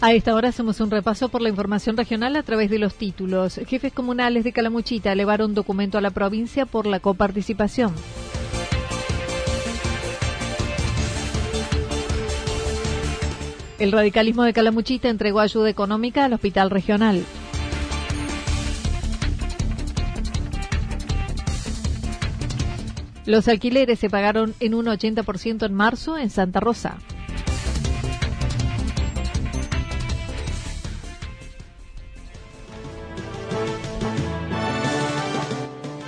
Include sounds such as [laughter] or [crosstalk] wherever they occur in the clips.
A esta hora hacemos un repaso por la información regional a través de los títulos. Jefes comunales de Calamuchita elevaron documento a la provincia por la coparticipación. El radicalismo de Calamuchita entregó ayuda económica al hospital regional. Los alquileres se pagaron en un 80% en marzo en Santa Rosa.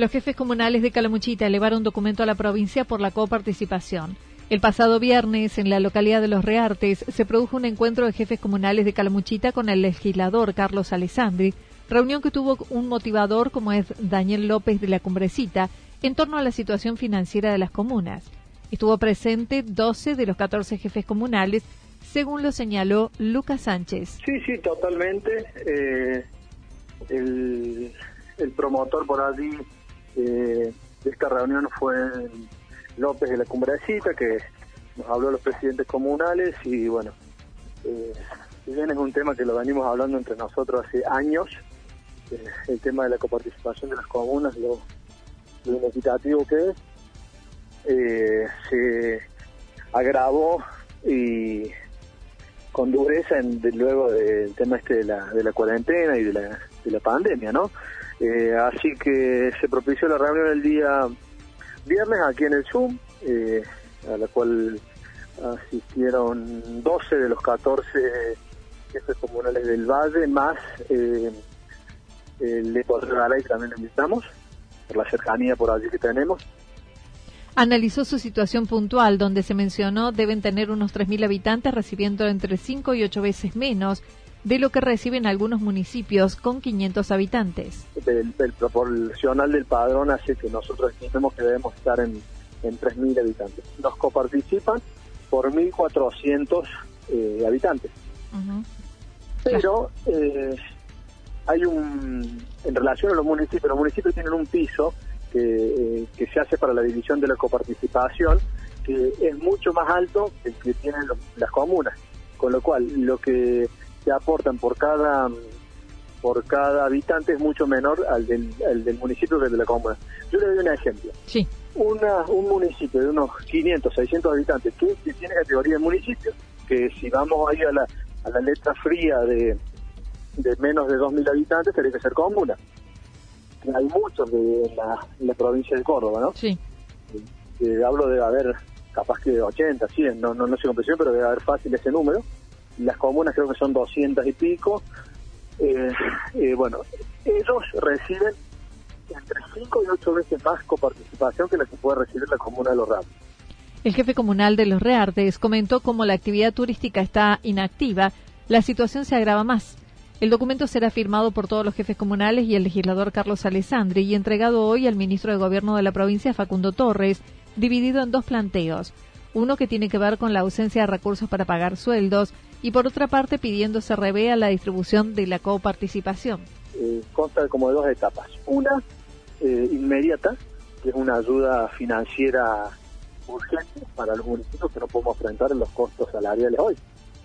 Los jefes comunales de Calamuchita elevaron documento a la provincia por la coparticipación. El pasado viernes, en la localidad de Los Reartes, se produjo un encuentro de jefes comunales de Calamuchita con el legislador Carlos Alessandri, reunión que tuvo un motivador como es Daniel López de la Cumbrecita, en torno a la situación financiera de las comunas. Estuvo presente 12 de los 14 jefes comunales, según lo señaló Lucas Sánchez. Sí, sí, totalmente. Eh, el, el, promotor por allí eh, de esta reunión fue López de la Cumbrecita, que nos habló a los presidentes comunales y bueno, eh, bien es un tema que lo venimos hablando entre nosotros hace años, eh, el tema de la coparticipación de las comunas, lo, lo inequitativo que es, eh, se agravó y con dureza en, luego del tema este de la, de la cuarentena y de la, de la pandemia, ¿no? Eh, así que se propició la reunión el día viernes aquí en el Zoom, eh, a la cual asistieron 12 de los 14 jefes comunales del Valle, más eh, el de Garay también invitamos, por la cercanía por allí que tenemos. Analizó su situación puntual, donde se mencionó deben tener unos 3.000 habitantes recibiendo entre 5 y 8 veces menos de lo que reciben algunos municipios con 500 habitantes. El, proporcional del padrón hace que nosotros estimemos que debemos estar en, en 3.000 habitantes. Nos coparticipan por 1.400 eh, habitantes. Pero eh, hay un, en relación a los municipios, los municipios tienen un piso que, eh, que se hace para la división de la coparticipación, que es mucho más alto que el que tienen las comunas. Con lo cual, lo que se aportan por cada por cada habitante es mucho menor al del, del municipio que el de la comuna. Yo le doy un ejemplo. Sí. Una, un municipio de unos 500, 600 habitantes que, tiene categoría de municipio, que si vamos ahí a la, a la letra fría de, de menos de 2.000 habitantes, tendría que ser comuna. Hay muchos de la, la provincia de Córdoba, ¿no? Sí. Eh, hablo de haber capaz que 80, 100, no, no, no sé pero debe haber fácil ese número las comunas creo que son 200 y pico. Eh, eh, bueno, ellos reciben entre 5 y 8 veces más coparticipación que la que puede recibir la comuna de Los Ramos. El jefe comunal de Los Reartes comentó cómo la actividad turística está inactiva, la situación se agrava más. El documento será firmado por todos los jefes comunales y el legislador Carlos Alessandri y entregado hoy al ministro de Gobierno de la provincia Facundo Torres, dividido en dos planteos. uno que tiene que ver con la ausencia de recursos para pagar sueldos y por otra parte pidiendo se revea la distribución de la coparticipación. Eh, consta como de dos etapas. Una eh, inmediata, que es una ayuda financiera urgente para los municipios que no podemos enfrentar en los costos salariales hoy.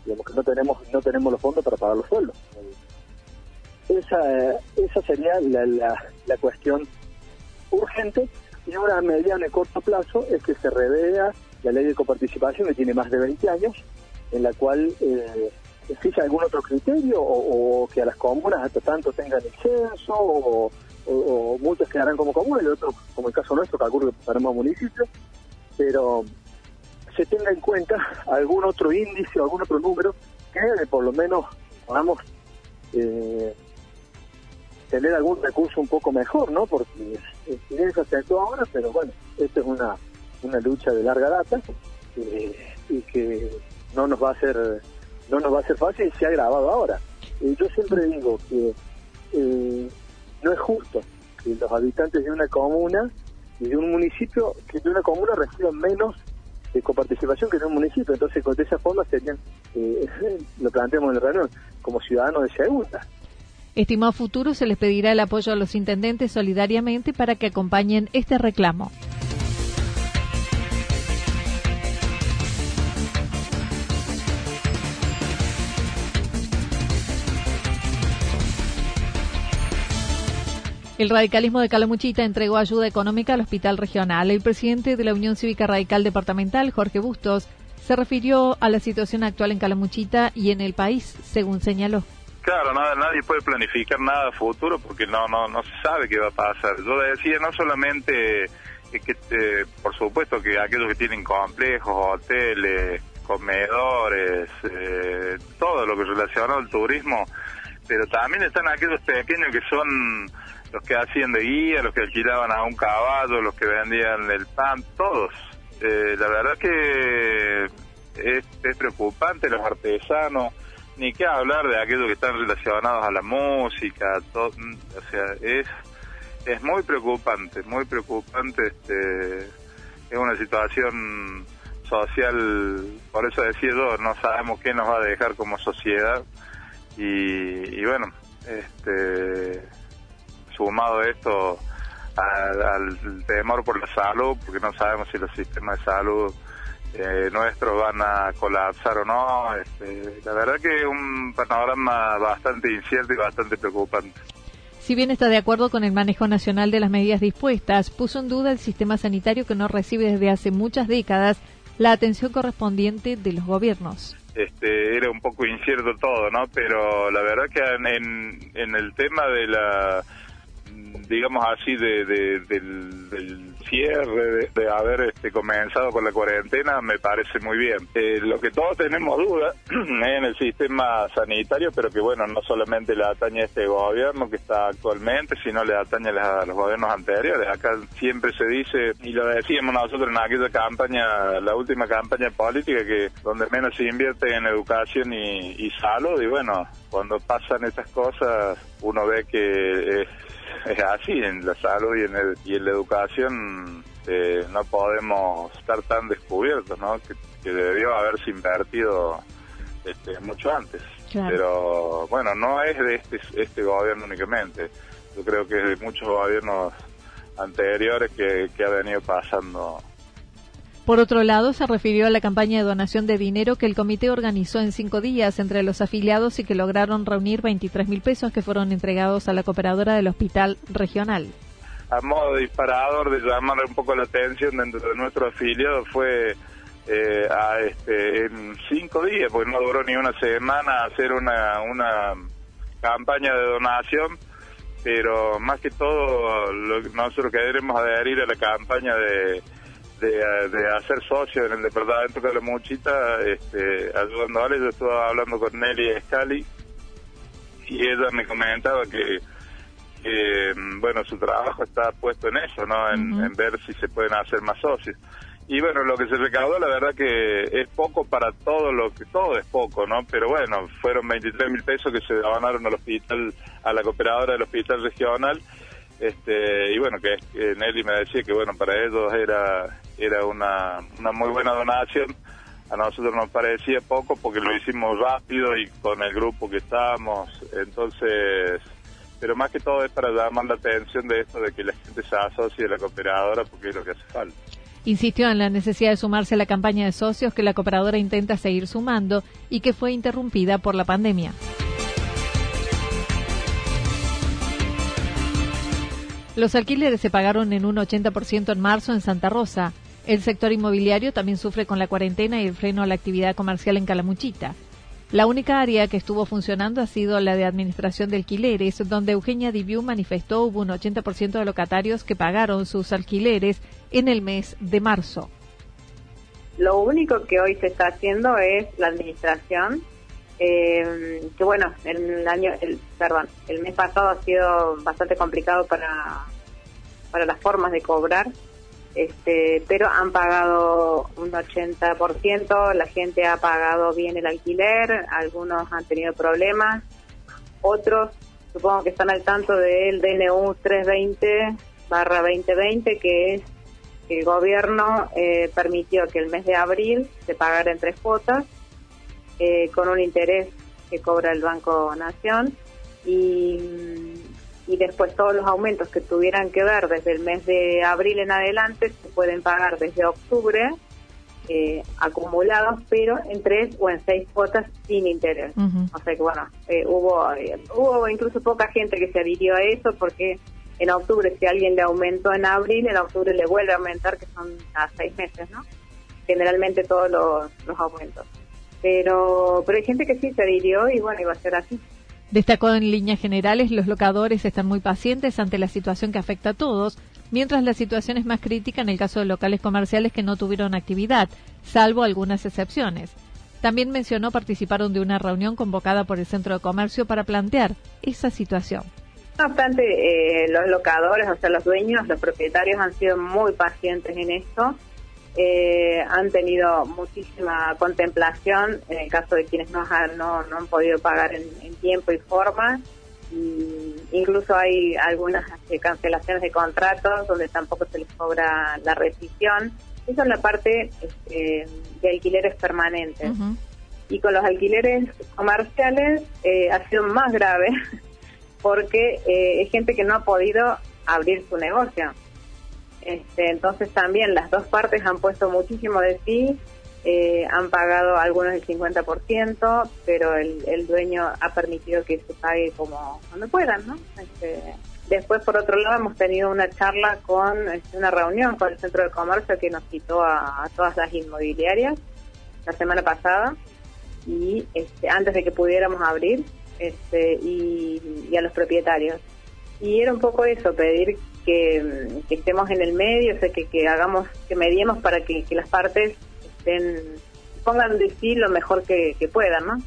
Digamos que no tenemos no tenemos los fondos para pagar los sueldos. Esa, esa sería la, la, cuestión urgente y una mediana y corto plazo es que se revea la ley de coparticipación que tiene más de 20 años, en la cual eh, existe algún otro criterio o, que a las comunas hasta tanto tengan exceso o, o, muchos quedarán como comunas y otros, como el caso nuestro, calculo que pasaremos municipios, pero se tenga en cuenta algún otro índice o algún otro número que por lo menos podamos eh, tener algún recurso un poco mejor, ¿no? Porque eso se actuó ahora, pero bueno, esto es una, una lucha de larga data eh, y que no nos va a hacer no nos va a ser fácil y se ha grabado ahora. Yo siempre digo que eh, no es justo que los habitantes de una comuna y de un municipio, que de una comuna reciban menos de coparticipación que de un municipio. Entonces, de esa forma serían, eh, [laughs] lo planteamos en la reunión, como ciudadanos de segunda. Estimado futuro, se les pedirá el apoyo a los intendentes solidariamente para que acompañen este reclamo. El radicalismo de Calamuchita entregó ayuda económica al hospital regional. El presidente de la Unión Cívica Radical Departamental, Jorge Bustos, se refirió a la situación actual en Calamuchita y en el país, según señaló. Claro, nadie puede planificar nada futuro porque no, no, no se sabe qué va a pasar. Yo decía, no solamente que, eh, por supuesto, que aquellos que tienen complejos, hoteles, comedores, eh, todo lo que relaciona al turismo, pero también están aquellos pequeños que son los que hacían de guía, los que alquilaban a un caballo, los que vendían el pan, todos. Eh, la verdad que es, preocupante los artesanos, ni qué hablar de aquellos que están relacionados a la música, todo, o sea, es es muy preocupante, muy preocupante, este, es una situación social, por eso decía yo, no sabemos qué nos va a dejar como sociedad y, y bueno, este sumado esto al, temor por la salud, porque no sabemos si los sistemas de salud eh, nuestros van a colapsar o no. Este, la verdad que es un panorama bastante incierto y bastante preocupante. Si bien está de acuerdo con el manejo nacional de las medidas dispuestas, puso en duda el sistema sanitario que no recibe desde hace muchas décadas la atención correspondiente de los gobiernos. Este, era un poco incierto todo, ¿no? Pero la verdad que en, en el tema de la digamos así, de, del, cierre, de, haber este, comenzado con la cuarentena, me parece muy bien. Eh, lo que todos tenemos duda [clears throat] en el sistema sanitario, pero que bueno, no solamente le atañe a este gobierno que está actualmente, sino le atañe a los gobiernos anteriores. Acá siempre se dice, y lo decíamos nosotros en aquella campaña, la última campaña política, que donde menos se invierte en educación y, salud, y bueno, cuando pasan estas cosas, uno ve que es es así, en la salud y en la educación eh, no podemos estar tan descubiertos, ¿no? Que, debió haberse invertido este, mucho antes. Pero bueno, no es de este, este gobierno únicamente. Yo creo que es de muchos gobiernos anteriores que, que ha venido pasando por otro lado, se refirió a la campaña de donación de dinero que el comité organizó en cinco días entre los afiliados y que lograron reunir 23 mil pesos que fueron entregados a la cooperadora del hospital regional. A modo disparador de llamar un poco la atención dentro de nuestro afiliado fue eh, a este, en cinco días, porque no duró ni una semana, hacer una, una campaña de donación, pero más que todo lo, nosotros queremos adherir a la campaña de de, hacer socio en el departamento de la Muchita, este, ayudándoles. Yo estuve hablando con Nelly Scali y ella me comentaba que, bueno, su trabajo está puesto en eso, ¿no? En, ver si se pueden hacer más socios. Y bueno, lo que se recaudó, la verdad que es poco para todo lo que, todo es poco, ¿no? Pero bueno, fueron 23 mil pesos que se donaron al hospital, a la cooperadora del hospital regional este y bueno que Nelly me decía que bueno para ellos era era una, una muy buena donación a nosotros nos parecía poco porque lo hicimos rápido y con el grupo que estábamos entonces pero más que todo es para llamar la atención de esto de que la gente se asocie a la cooperadora porque es lo que hace falta Insistió en la necesidad de sumarse a la campaña de socios que la cooperadora intenta seguir sumando y que fue interrumpida por la pandemia. Los alquileres se pagaron en un 80% en marzo en Santa Rosa. El sector inmobiliario también sufre con la cuarentena y el freno a la actividad comercial en Calamuchita. La única área que estuvo funcionando ha sido la de administración de alquileres, donde Eugenia Diviu manifestó hubo un 80% de locatarios que pagaron sus alquileres en el mes de marzo. Lo único que hoy se está haciendo es la administración, eh, que bueno, el año, el, perdón, el mes pasado ha sido bastante complicado para, para las formas de cobrar este, pero han pagado un 80%, la gente ha pagado bien el alquiler, algunos han tenido problemas, otros supongo que están al tanto del DNU 320 barra 2020, que es que el gobierno eh, permitió que el mes de abril se pagara en tres cuotas, eh, con un interés que cobra el Banco Nación, y y después todos los aumentos que tuvieran que ver desde el mes de abril en adelante se pueden pagar desde octubre eh, acumulados, pero en tres o en seis cuotas sin interés. O sea que bueno, eh, hubo, eh, hubo incluso poca gente que se adhirió a eso porque en octubre si alguien le aumentó en abril, en octubre le vuelve a aumentar que son a seis meses, ¿no? Generalmente todos los, los aumentos. Pero, pero hay gente que sí se adhirió y bueno, iba a ser así. Destacó en líneas generales, los locadores están muy pacientes ante la situación que afecta a todos, mientras la situación es más crítica en el caso de locales comerciales que no tuvieron actividad, salvo algunas excepciones. También mencionó participaron de una reunión convocada por el Centro de Comercio para plantear esa situación. No obstante, eh, los locadores, o sea, los dueños, los propietarios han sido muy pacientes en esto eh, han tenido muchísima contemplación en el caso de quienes no han, no, han podido pagar en, tiempo y forma. incluso hay algunas este, cancelaciones de contratos donde tampoco se les cobra la rescisión. Esa es la parte este, de alquileres permanentes. Y con los alquileres comerciales eh, ha sido más grave [laughs] porque eh, hay gente que no ha podido abrir su negocio. Este, entonces también las dos partes han puesto muchísimo de sí, eh, han pagado algunos el 50%, pero el, dueño ha permitido que se pague como cuando puedan, ¿no? Este, después, por otro lado, hemos tenido una charla con, este, una reunión con el Centro de Comercio que nos citó a, todas las inmobiliarias la semana pasada y este, antes de que pudiéramos abrir este, y a los propietarios. Y era un poco eso, pedir que, estemos en el medio, o sea, que, que hagamos, que mediemos para que, las partes estén, pongan de sí lo mejor que, puedan, ¿no?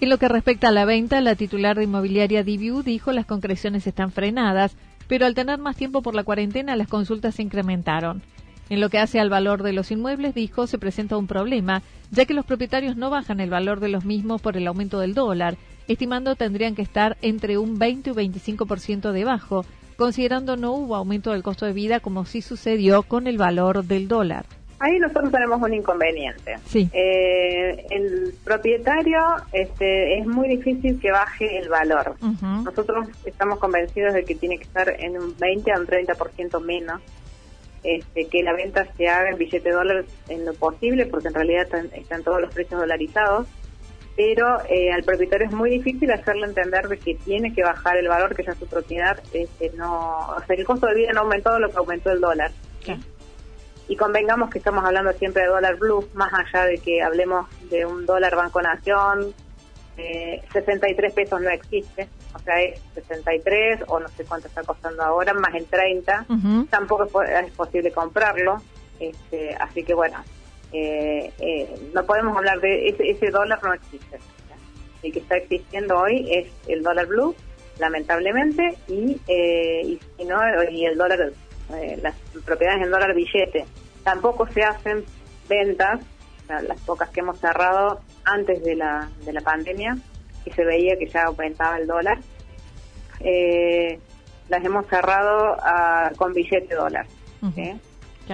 En lo que respecta a la venta, la titular de inmobiliaria Diviu dijo las concreciones están frenadas, pero al tener más tiempo por la cuarentena las consultas se incrementaron. En lo que hace al valor de los inmuebles, dijo, se presenta un problema, ya que los propietarios no bajan el valor de los mismos por el aumento del dólar, estimando tendrían que estar entre un 20 y 25% debajo, considerando no hubo aumento del costo de vida como sí sucedió con el valor del dólar. Ahí nosotros tenemos un inconveniente. Sí. Eh, el propietario este, es muy difícil que baje el valor. Nosotros estamos convencidos de que tiene que estar en un 20 a un 30% menos. Este, que la venta se haga en billete de dólar en lo posible, porque en realidad están todos los precios dolarizados pero eh, al propietario es muy difícil hacerle entender de que tiene que bajar el valor que ya su propiedad este, no o sea el costo de vida no ha aumentado lo que aumentó el dólar. Y convengamos que estamos hablando siempre de dólar blue más allá de que hablemos de un dólar Banco Nación eh, 63 pesos no existe o sea es 63 o no sé cuánto está costando ahora más el 30 tampoco es, posible comprarlo este, así que bueno eh, eh, no podemos hablar de ese, dólar no existe. El que está existiendo hoy es el dólar blue, lamentablemente, y, eh, y, y, no, y el dólar, eh, las propiedades en dólar billete. Tampoco se hacen ventas, las pocas que hemos cerrado antes de la, de la pandemia, y se veía que ya aumentaba el dólar. las hemos cerrado a, con billete dólar.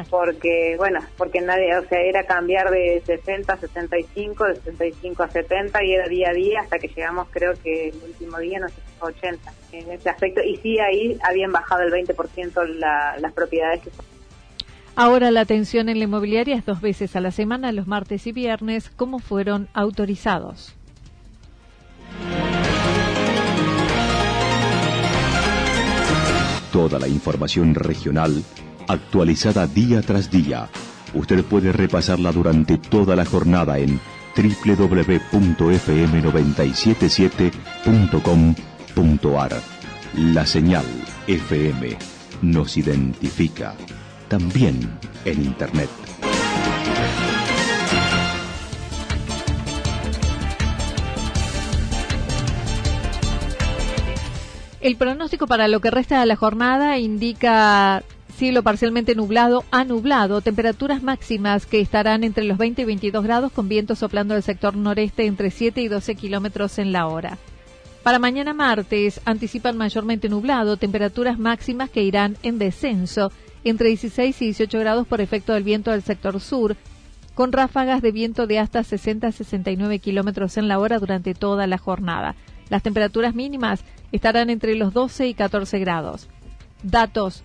Porque, bueno, porque nadie, o sea, era cambiar de 60 a 65, de 65 a 70 y era día a día hasta que llegamos, creo que el último día, no sé, 80 en ese aspecto. Y sí, ahí habían bajado el 20% la, las propiedades que Ahora la atención en la inmobiliaria es dos veces a la semana, los martes y viernes, como fueron autorizados. Toda la información regional actualizada día tras día. Usted puede repasarla durante toda la jornada en www.fm977.com.ar. La señal FM nos identifica también en Internet. El pronóstico para lo que resta de la jornada indica cielo parcialmente nublado a nublado, temperaturas máximas que estarán entre los 20 y 22 grados con viento soplando del sector noreste entre 7 y 12 kilómetros en la hora. Para mañana martes anticipan mayormente nublado, temperaturas máximas que irán en descenso entre 16 y 18 grados por efecto del viento del sector sur, con ráfagas de viento de hasta 60 a 69 kilómetros en la hora durante toda la jornada. Las temperaturas mínimas estarán entre los 12 y 14 grados. Datos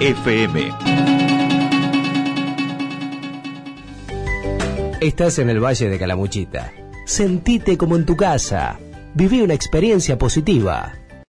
FM. Estás en el Valle de Calamuchita. Sentite como en tu casa. Viví una experiencia positiva.